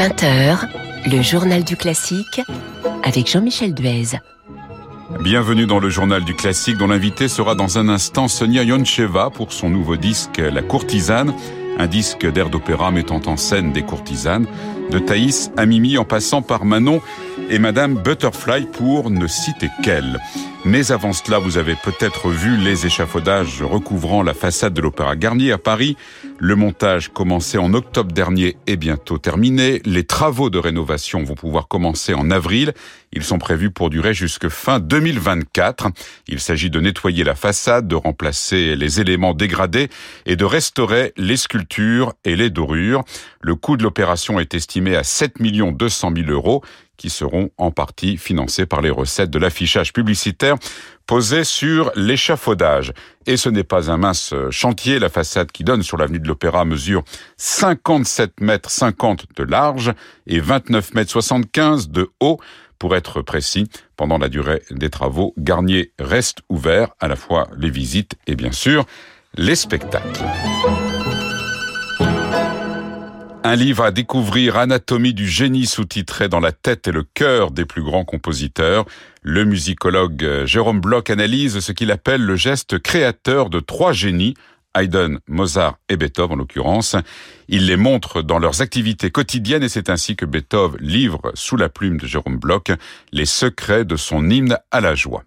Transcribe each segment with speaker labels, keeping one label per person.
Speaker 1: 20h, le journal du classique avec Jean-Michel Duez.
Speaker 2: Bienvenue dans le journal du classique dont l'invité sera dans un instant Sonia Yoncheva pour son nouveau disque La courtisane, un disque d'air d'opéra mettant en scène des courtisanes, de Thaïs à Mimi en passant par Manon et Madame Butterfly pour ne citer qu'elle. Mais avant cela, vous avez peut-être vu les échafaudages recouvrant la façade de l'Opéra Garnier à Paris. Le montage commencé en octobre dernier est bientôt terminé. Les travaux de rénovation vont pouvoir commencer en avril. Ils sont prévus pour durer jusque fin 2024. Il s'agit de nettoyer la façade, de remplacer les éléments dégradés et de restaurer les sculptures et les dorures. Le coût de l'opération est estimé à 7 200 000 euros qui seront en partie financés par les recettes de l'affichage publicitaire posé sur l'échafaudage. Et ce n'est pas un mince chantier. La façade qui donne sur l'avenue de l'Opéra mesure 57 mètres 50 de large et 29 mètres 75 de haut. Pour être précis, pendant la durée des travaux, Garnier reste ouvert à la fois les visites et bien sûr les spectacles. Un livre à découvrir, Anatomie du génie sous-titré dans la tête et le cœur des plus grands compositeurs. Le musicologue euh, Jérôme Bloch analyse ce qu'il appelle le geste créateur de trois génies, Haydn, Mozart et Beethoven en l'occurrence. Il les montre dans leurs activités quotidiennes et c'est ainsi que Beethoven livre sous la plume de Jérôme Bloch les secrets de son hymne à la joie.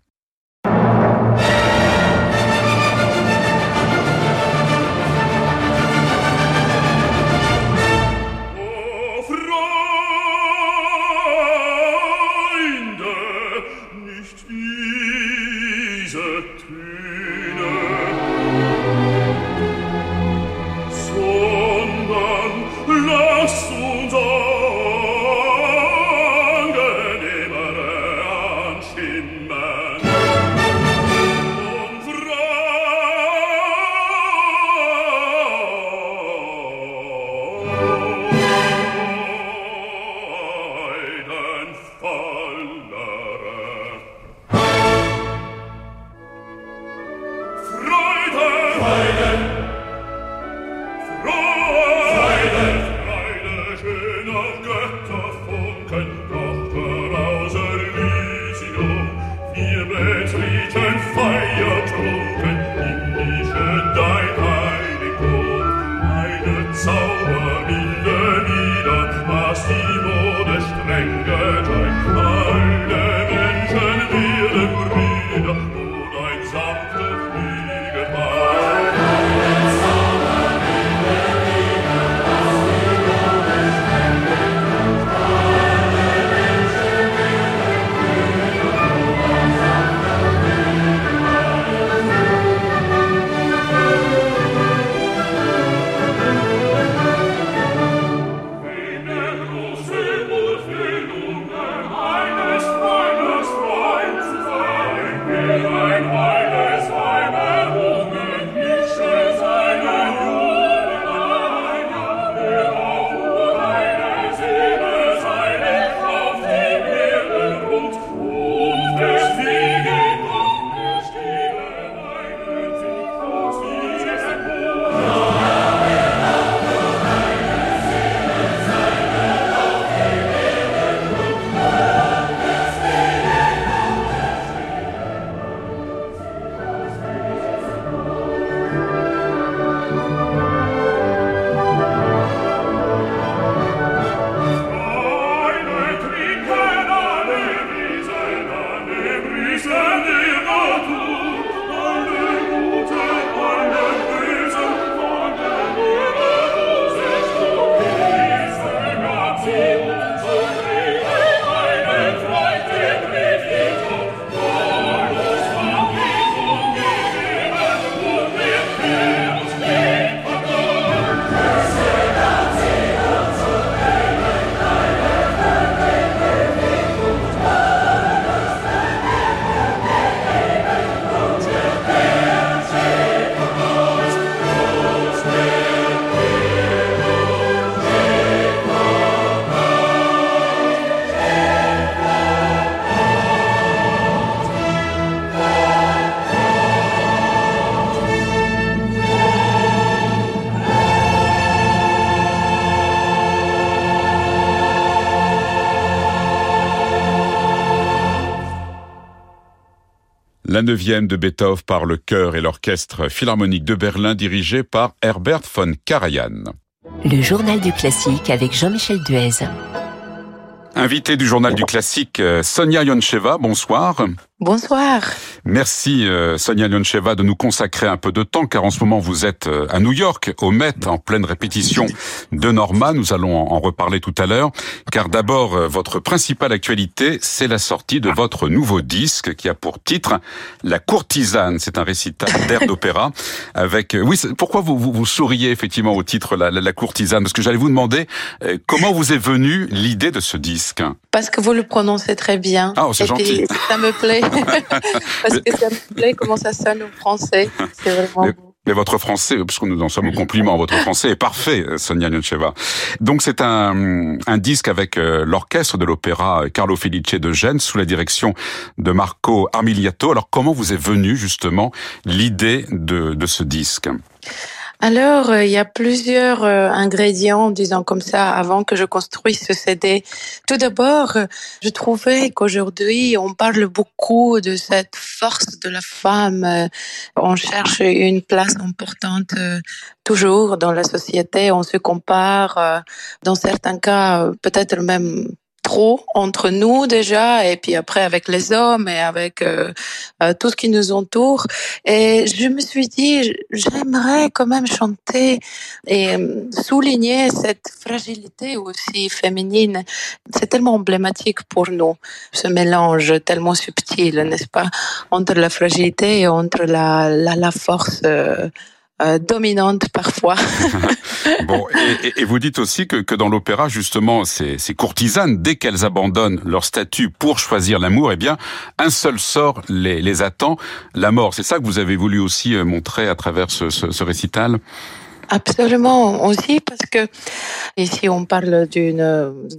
Speaker 2: alla La neuvième de Beethoven par le chœur et l'orchestre philharmonique de Berlin dirigé par Herbert von Karajan.
Speaker 1: Le journal du classique avec Jean-Michel Duez.
Speaker 2: Invité du journal du classique, euh, Sonia Yoncheva, bonsoir.
Speaker 3: Bonsoir.
Speaker 2: Merci euh, Sonia Lyoncheva de nous consacrer un peu de temps car en ce moment vous êtes euh, à New York, au Met, en pleine répétition de Norma. Nous allons en reparler tout à l'heure car d'abord euh, votre principale actualité c'est la sortie de votre nouveau disque qui a pour titre La courtisane. C'est un récital d'air d'opéra avec... Oui, pourquoi vous, vous, vous, souriez effectivement au titre la, la, la courtisane? Parce que j'allais vous demander comment vous est venue l'idée de ce disque?
Speaker 3: Parce que vous le prononcez très bien.
Speaker 2: Ah, oh, c'est gentil.
Speaker 3: ça me plaît. Parce que ça me plaît comment ça sonne en français. C'est vraiment
Speaker 2: mais, beau. Mais votre français, puisque nous en sommes au compliment, votre français est parfait, Sonia Nyoncheva. Donc c'est un, un disque avec euh, l'orchestre de l'opéra Carlo Felice de Gênes sous la direction de Marco Armiliato. Alors comment vous est venue justement l'idée de, de ce disque?
Speaker 3: Alors, euh, il y a plusieurs euh, ingrédients, disons comme ça, avant que je construise ce CD. Tout d'abord, euh, je trouvais qu'aujourd'hui, on parle beaucoup de cette force de la femme. On cherche une place importante toujours dans la société. On se compare, dans certains cas, peut-être même entre nous déjà et puis après avec les hommes et avec euh, euh, tout ce qui nous entoure. Et je me suis dit j'aimerais quand même chanter et euh, souligner cette fragilité aussi féminine. C'est tellement emblématique pour nous ce mélange tellement subtil n'est-ce pas entre la fragilité et entre la la, force euh, dominante parfois.
Speaker 2: bon, et, et, vous dites aussi que, que dans l'opéra, justement, ces, ces, courtisanes, dès qu'elles abandonnent leur statut pour choisir l'amour, eh bien, un seul sort les, les attend, la mort. C'est ça que vous avez voulu aussi euh, montrer à travers ce, ce, ce récital?
Speaker 3: Absolument aussi parce que ici on parle d'une,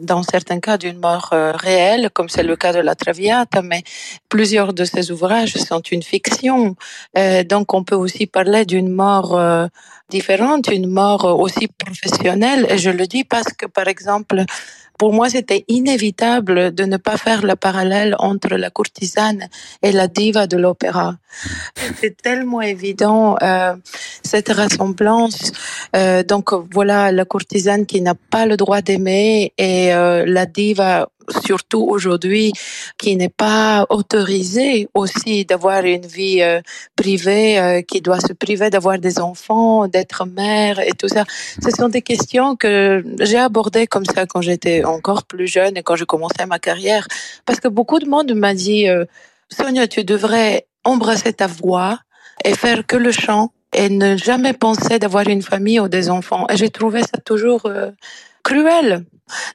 Speaker 3: dans certains cas d'une mort euh, réelle, comme c'est le cas de la Traviata, mais plusieurs de ces ouvrages sont une fiction. Euh, donc on peut aussi parler d'une mort euh, différente, une mort aussi professionnelle. Et je le dis parce que par exemple pour moi, c'était inévitable de ne pas faire le parallèle entre la courtisane et la diva de l'opéra. C'est tellement évident euh, cette ressemblance. Euh, donc voilà, la courtisane qui n'a pas le droit d'aimer et euh, la diva surtout aujourd'hui, qui n'est pas autorisée aussi d'avoir une vie euh, privée, euh, qui doit se priver d'avoir des enfants, d'être mère et tout ça. Ce sont des questions que j'ai abordées comme ça quand j'étais encore plus jeune et quand je commençais ma carrière, parce que beaucoup de monde m'a dit, euh, Sonia, tu devrais embrasser ta voix et faire que le chant et ne jamais penser d'avoir une famille ou des enfants. Et j'ai trouvé ça toujours cruel.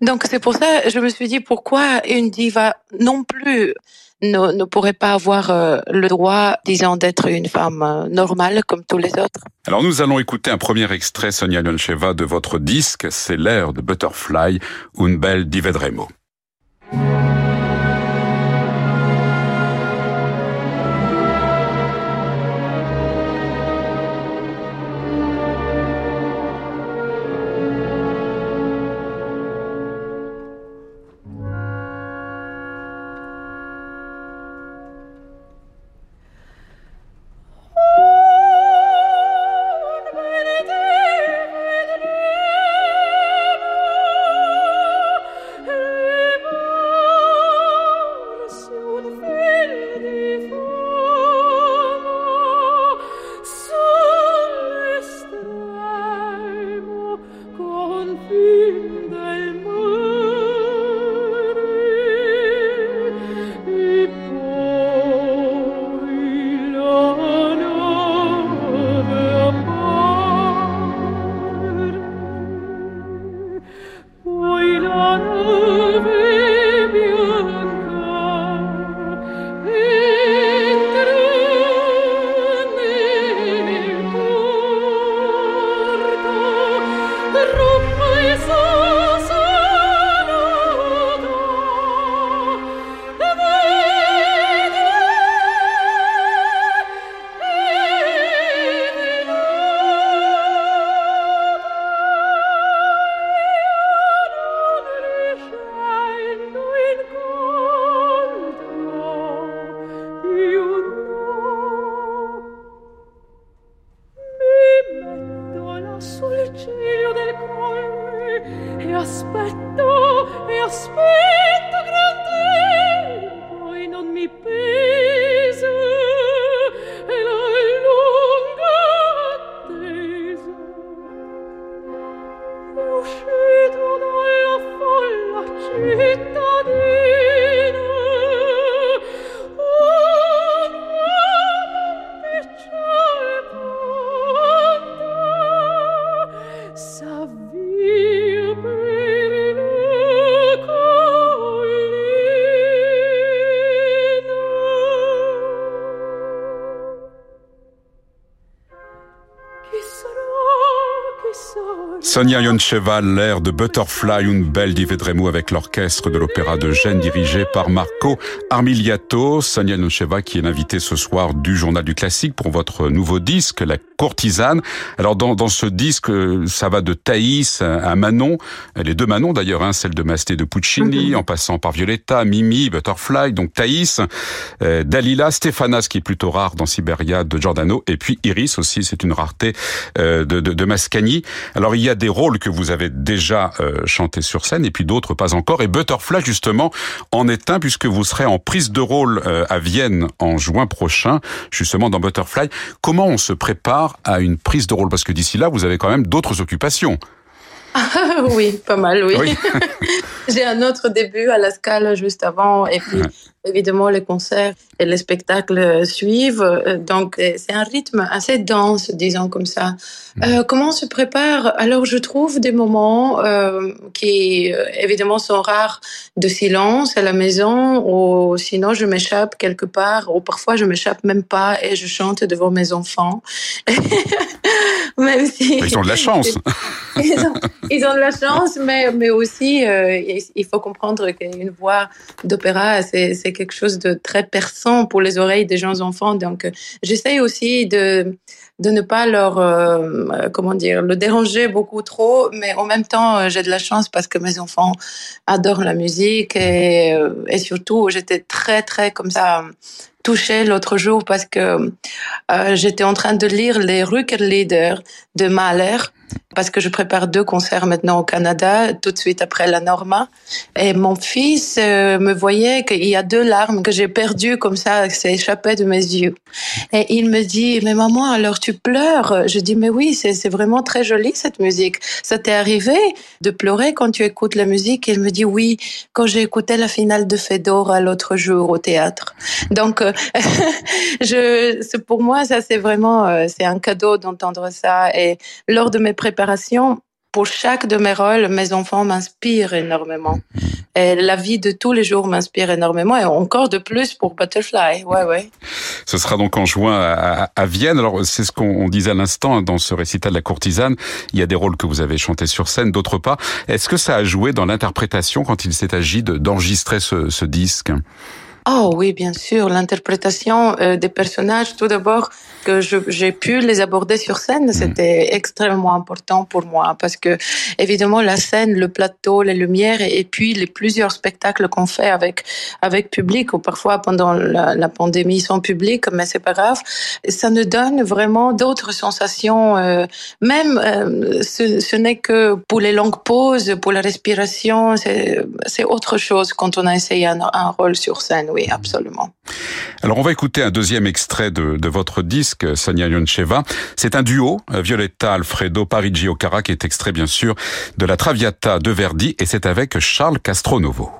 Speaker 3: Donc c'est pour ça je me suis dit pourquoi une diva non plus ne, ne pourrait pas avoir euh, le droit, disons, d'être une femme euh, normale comme tous les autres?
Speaker 2: Alors nous allons écouter un premier extrait, Sonia Lyoncheva, de votre disque, c'est l'air de Butterfly, une belle di Vedremo.
Speaker 4: Hey rupe so città
Speaker 2: Sonia Yoncheva, l'air de Butterfly, une belle di Vedremo avec l'orchestre de l'opéra de Gênes dirigé par Marco Armiliato. Sonia Yoncheva qui est l'invitée ce soir du Journal du Classique pour votre nouveau disque, La Courtisane. Alors dans, dans ce disque, ça va de Thaïs à Manon, les deux Manon d'ailleurs, hein, celle de Masté de Puccini, mhm. en passant par Violetta, Mimi, Butterfly, donc Thaïs, euh, Dalila, Stéphanas qui est plutôt rare dans Siberia de Giordano, et puis Iris aussi, c'est une rareté euh, de, de, de Mascagni. Alors il y a des rôles que vous avez déjà euh, chantés sur scène et puis d'autres pas encore. Et Butterfly justement en est un puisque vous serez en prise de rôle euh, à Vienne en juin prochain, justement dans Butterfly. Comment on se prépare à une prise de rôle? Parce que d'ici là, vous avez quand même d'autres occupations.
Speaker 3: oui, pas mal, oui. J'ai un autre début à la Scala juste avant et puis évidemment les concerts et les spectacles suivent. Euh, donc c'est un rythme assez dense, disons comme ça. Mm. Euh, comment on se prépare? Alors je trouve des moments euh, qui euh, évidemment sont rares de silence à la maison ou sinon je m'échappe quelque part ou parfois je m'échappe même pas et je chante devant mes enfants.
Speaker 2: même si ils ont de la chance.
Speaker 3: ils, ont, ils, ont, de la chance, mais mais aussi euh, il faut comprendre qu'une voix d'opéra, c'est quelque chose de très perçant pour les oreilles des jeunes enfants. Donc, euh, j'essaye aussi de de ne pas leur euh, comment dire le déranger beaucoup trop mais en même temps euh, j'ai de la chance parce que mes enfants adorent la musique et, et surtout j'étais très très comme ça touchée l'autre jour parce que euh, j'étais en train de lire les Rückerlieder de Mahler parce que je prépare deux concerts maintenant au Canada, tout de suite après la Norma. Et mon fils euh, me voyait qu'il y a deux larmes que j'ai perdues comme ça, s'est échappé de mes yeux. Et il me dit, mais maman, alors tu pleures? Je dis, mais oui, c'est vraiment très joli cette musique. Ça t'est arrivé de pleurer quand tu écoutes la musique? Il me dit, oui, quand j'ai écouté la finale de Fedora l'autre jour au théâtre. Donc, euh, je, pour moi, ça c'est vraiment, euh, c'est un cadeau d'entendre ça. Et lors de mes préparations, pour chaque de mes rôles, mes enfants m'inspirent énormément. Et la vie de tous les jours m'inspire énormément et encore de plus pour Butterfly. Ouais, ouais.
Speaker 2: Ce sera donc en juin à, Vienne. Alors, c'est ce qu'on disait à l'instant hein, dans ce récital de la courtisane. Il y a des rôles que vous avez chantés sur scène, d'autres pas. Est-ce que ça a joué dans l'interprétation quand il s'est agi d'enregistrer ce, ce disque?
Speaker 3: Oh oui, bien sûr, l'interprétation euh, des personnages, tout d'abord, que j'ai pu les aborder sur scène, mm. c'était extrêmement important pour moi parce que, évidemment, la scène, le plateau, les lumières et, puis les plusieurs spectacles qu'on fait avec, avec public ou parfois pendant la, pandémie sans public, mais c'est pas grave, ça nous donne vraiment d'autres sensations. Euh, même, euh, ce, ce n'est que pour les longues pauses, pour la respiration, c'est autre chose quand on a essayé un, un rôle sur scène oui, absolument.
Speaker 2: Alors on va écouter un deuxième extrait de, votre disque, Sonia Yoncheva. C'est un duo, Violetta Alfredo Parigi Ocara, qui est extrait bien sûr de la Traviata de Verdi, et c'est avec Charles Castronovo.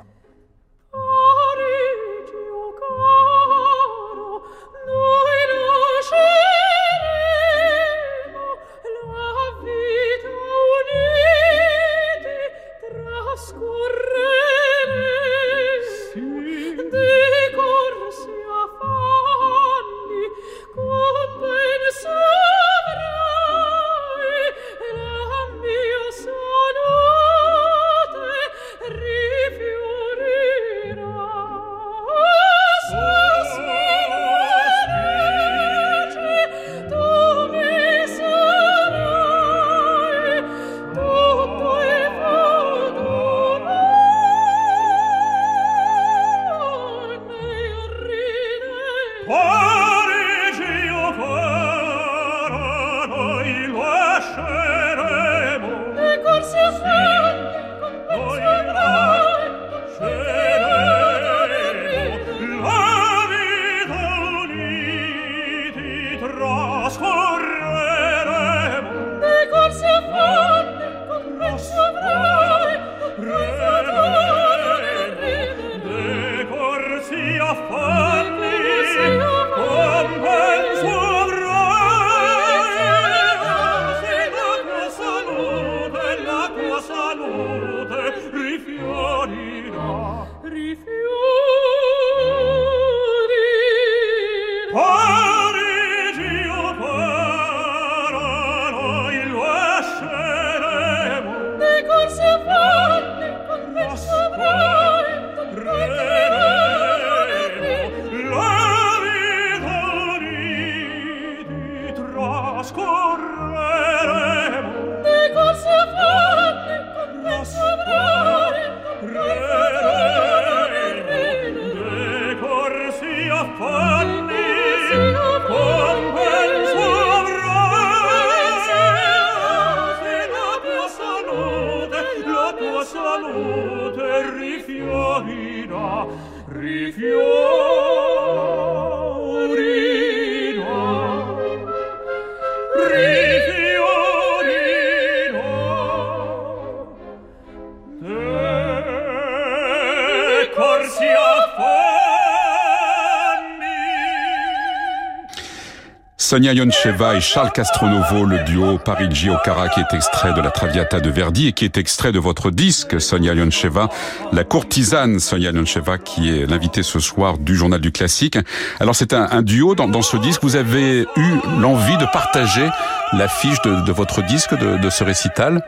Speaker 2: Sonia Yoncheva et Charles Castronovo, le duo Parigi Okara qui est extrait de la Traviata de Verdi et qui est extrait de votre disque Sonia Yoncheva, la courtisane Sonia Yoncheva qui est l'invitée ce soir du journal du classique. Alors c'est un, duo dans, ce disque. Vous avez eu l'envie de partager l'affiche de, votre disque, de ce récital?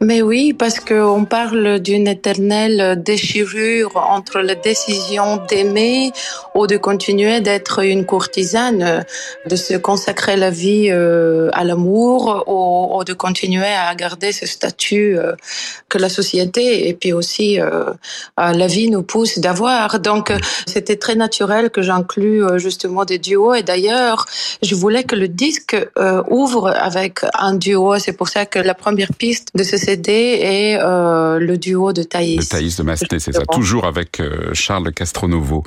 Speaker 3: Mais oui, parce qu'on parle d'une éternelle déchirure entre la décision d'aimer ou de continuer d'être une courtisane, de se consacrer la vie euh, à l'amour ou, de continuer à garder ce statut euh, que la société et puis aussi euh, la vie nous pousse d'avoir. Donc c'était très naturel que j'inclue justement des duos et d'ailleurs je voulais que le disque ouvre avec un duo. C'est pour ça que la première piste de ce CD et euh, le duo de Thaïs.
Speaker 2: De Thaïs de Masté, c'est ça, toujours avec euh, Charles Castronovo.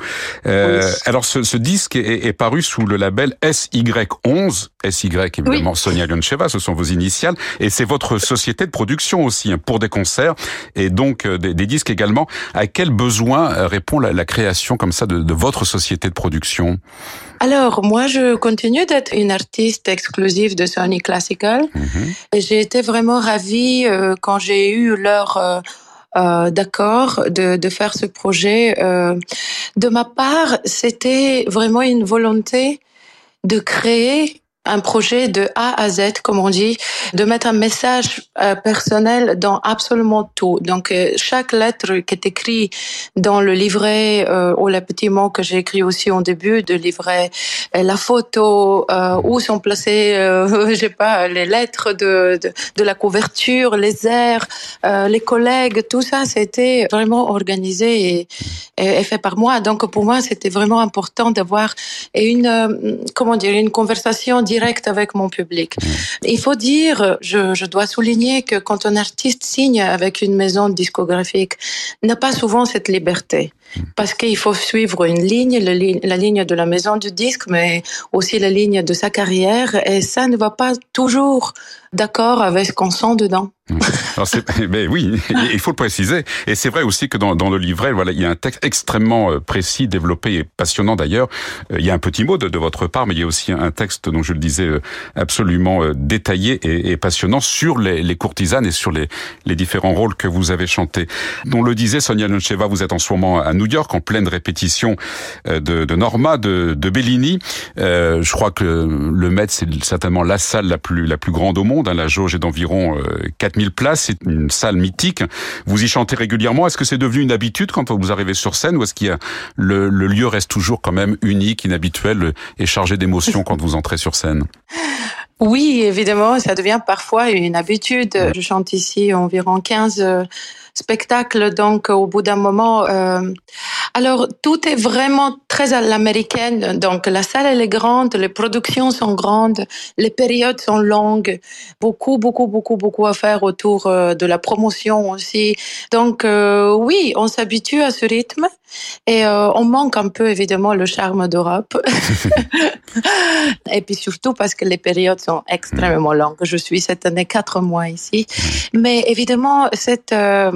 Speaker 2: Euh, Alors ce, ce disque est, est, paru sous le label SY11, SY évidemment Sonia Lyoncheva, ce sont vos initiales, et c'est votre société de production aussi hein, pour des concerts et donc des, des, disques également. À quel besoin répond la, la création comme ça de, de votre société de production?
Speaker 3: Alors, moi, je continue d'être une artiste exclusive de Sony Classical. Et j'ai été vraiment ravie euh, quand j'ai eu leur euh, euh, d'accord de, de, faire ce projet. de ma part, c'était vraiment une volonté de créer un projet de A à Z, comme on dit, de mettre un message euh, personnel dans absolument tout. Donc euh, chaque lettre qui est écrite dans le livret euh, ou les petits mots que j'ai écrit aussi au début de livret, la photo où sont placées, je sais pas, les lettres de, de, la couverture, les airs, les collègues, tout ça, c'était vraiment organisé et, et, fait par moi. Donc pour moi, c'était vraiment important d'avoir une, comment dire, une conversation directe direct avec mon public. Mm. Il faut dire, je, je dois souligner que quand un artiste signe avec une maison discographique, n'a pas souvent cette liberté. Parce qu'il faut suivre une ligne, la ligne de la maison du disque, mais aussi la ligne de sa carrière, et ça ne va pas toujours d'accord avec ce qu'on sent dedans.
Speaker 2: Mais oui, il faut le préciser. Et c'est vrai aussi que dans, le livret, voilà, il y a un texte extrêmement euh, précis, développé et passionnant d'ailleurs. Euh, il y a un petit mot de, votre part, mais il y a aussi un texte, dont je le disais, euh, absolument détaillé et, passionnant sur les, courtisanes et sur les, les, différents rôles que vous avez chantés. On le disait, Sonia Noncheva, vous êtes en ce moment à New York, en pleine répétition de, de Norma, de, Bellini. Euh, je crois que le Met, c'est certainement la salle la plus, la plus grande au monde. Hein. La jauge est d'environ 4 1000 places, c'est une salle mythique. Vous y chantez régulièrement. Est-ce que c'est devenu une habitude quand vous arrivez sur scène ou est-ce qu'il le lieu reste toujours quand même unique, inhabituel et chargé d'émotions quand vous entrez sur scène?
Speaker 3: Oui, évidemment, ça devient parfois une habitude. Je chante ici environ 15 spectacle. Donc, au bout d'un moment, euh, alors tout est vraiment très à l'américaine. Donc, la salle elle est grande, les productions sont grandes, les périodes sont longues, beaucoup, beaucoup, beaucoup, beaucoup à faire autour euh, de la promotion aussi. Donc, euh, oui, on s'habitue à ce rythme et euh, on manque un peu évidemment le charme d'Europe. et puis surtout parce que les périodes sont extrêmement longues. Je suis cette année quatre mois ici, mais évidemment cette euh,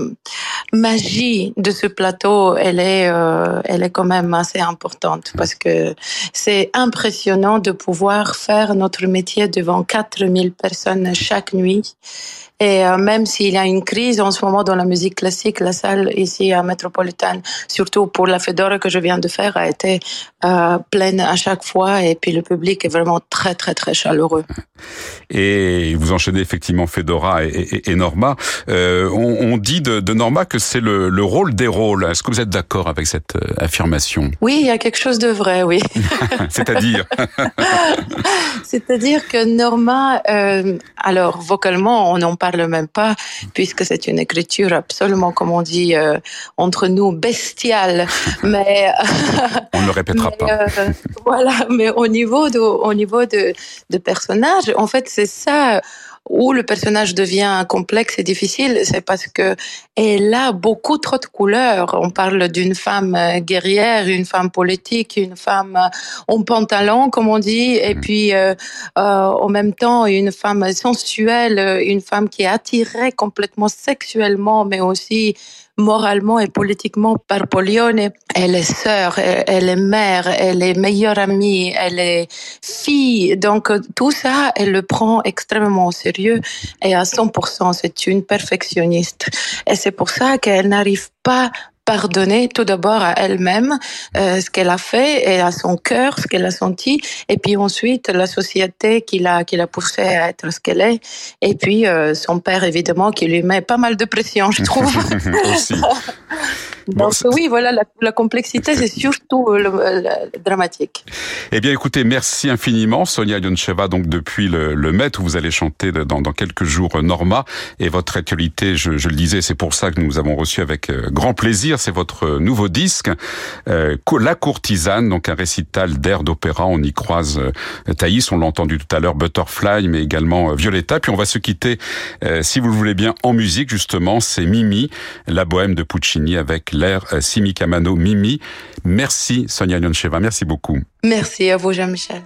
Speaker 3: magie de ce plateau, elle est, euh, elle est quand même assez importante parce que c'est impressionnant de pouvoir faire notre métier devant 4000 personnes chaque nuit et euh, même s'il y a une crise en ce moment dans la musique classique, la salle ici à Métropolitaine, surtout pour la Fedora que je viens de faire, a été euh, pleine à chaque fois. Et puis le public est vraiment très, très, très chaleureux.
Speaker 2: Et vous enchaînez effectivement Fedora et, et, Norma. Euh, on, on, dit de, de Norma que c'est le, le, rôle des rôles. Est-ce que vous êtes d'accord avec cette affirmation?
Speaker 3: Oui, il y a quelque chose de vrai, oui.
Speaker 2: C'est-à-dire?
Speaker 3: C'est-à-dire que Norma, alors vocalement, on n'en parle même pas, puisque c'est une écriture absolument, comme on dit euh, entre nous, bestiale. mais
Speaker 2: on ne le répétera pas. Euh,
Speaker 3: voilà, mais au niveau de, au niveau de, de personnages, en fait, c'est ça où le personnage devient complexe et difficile, c'est parce que elle a beaucoup trop de couleurs. On parle d'une femme euh, guerrière, une femme politique, une femme euh, en pantalon, comme on dit, et mm. puis euh, euh, en même temps une femme sensuelle, une femme qui est attirée complètement sexuellement, mais aussi
Speaker 4: moralement et politiquement par Polione. Elle est sœur, elle est mère, elle est meilleure amie, elle est fille. Donc tout ça, elle le prend extrêmement au sérieux et à 100%, c'est une perfectionniste. Et c'est pour ça qu'elle n'arrive pas pardonner tout d'abord à elle-même euh, ce qu'elle a fait et à son cœur ce qu'elle a senti. Et puis ensuite la société qui l'a qui l'a poussée à être ce qu'elle est. Et puis euh, son père évidemment qui lui met pas mal de pression je trouve.
Speaker 2: Aussi.
Speaker 4: Donc oui, voilà, la, la complexité, c'est surtout euh, le, le, dramatique.
Speaker 2: Eh bien, écoutez, merci infiniment, Sonia Yoncheva, donc depuis le, le Met, où vous allez chanter dans, dans quelques jours Norma, et votre actualité, je, je le disais, c'est pour ça que nous avons reçu avec euh, grand plaisir, c'est votre nouveau disque, euh, La Courtisane, donc un récital d'air d'opéra, on y croise euh, Thaïs, on l'a entendu tout à l'heure, Butterfly, mais également euh, Violetta, puis on va se quitter, euh, si vous le voulez bien, en musique, justement, c'est Mimi, la bohème de Puccini, avec l'air Simi Kamano Mimi. Merci Sonia Yoncheva, merci beaucoup.
Speaker 4: Merci à vous Jean-Michel.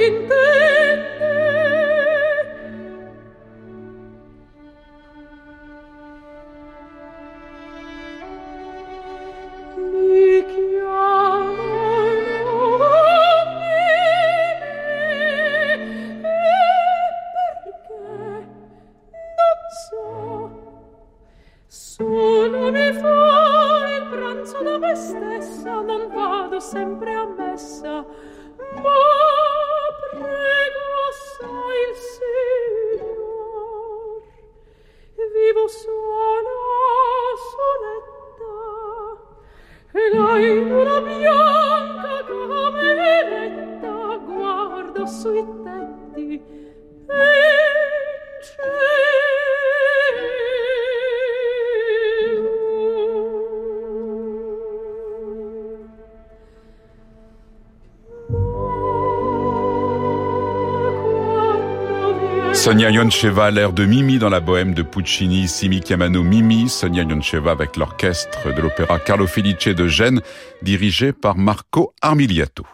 Speaker 2: in te Sonia Yoncheva, l'air de Mimi dans la bohème de Puccini, Simi Chiamano Mimi, Sonia Yoncheva avec l'orchestre de l'opéra Carlo Felice de Gênes, dirigé par Marco Armiliato.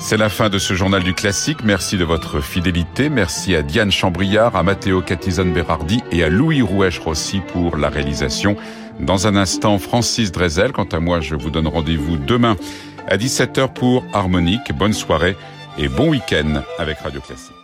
Speaker 2: C'est la fin de ce journal du classique. Merci de votre fidélité. Merci à Diane Chambriard, à Matteo Catizone Berardi et à Louis Rouèche-Rossi pour la réalisation. Dans un instant, Francis Drezel. Quant à moi, je vous donne rendez-vous demain à 17h pour Harmonique. Bonne soirée et bon week-end avec Radio Classique.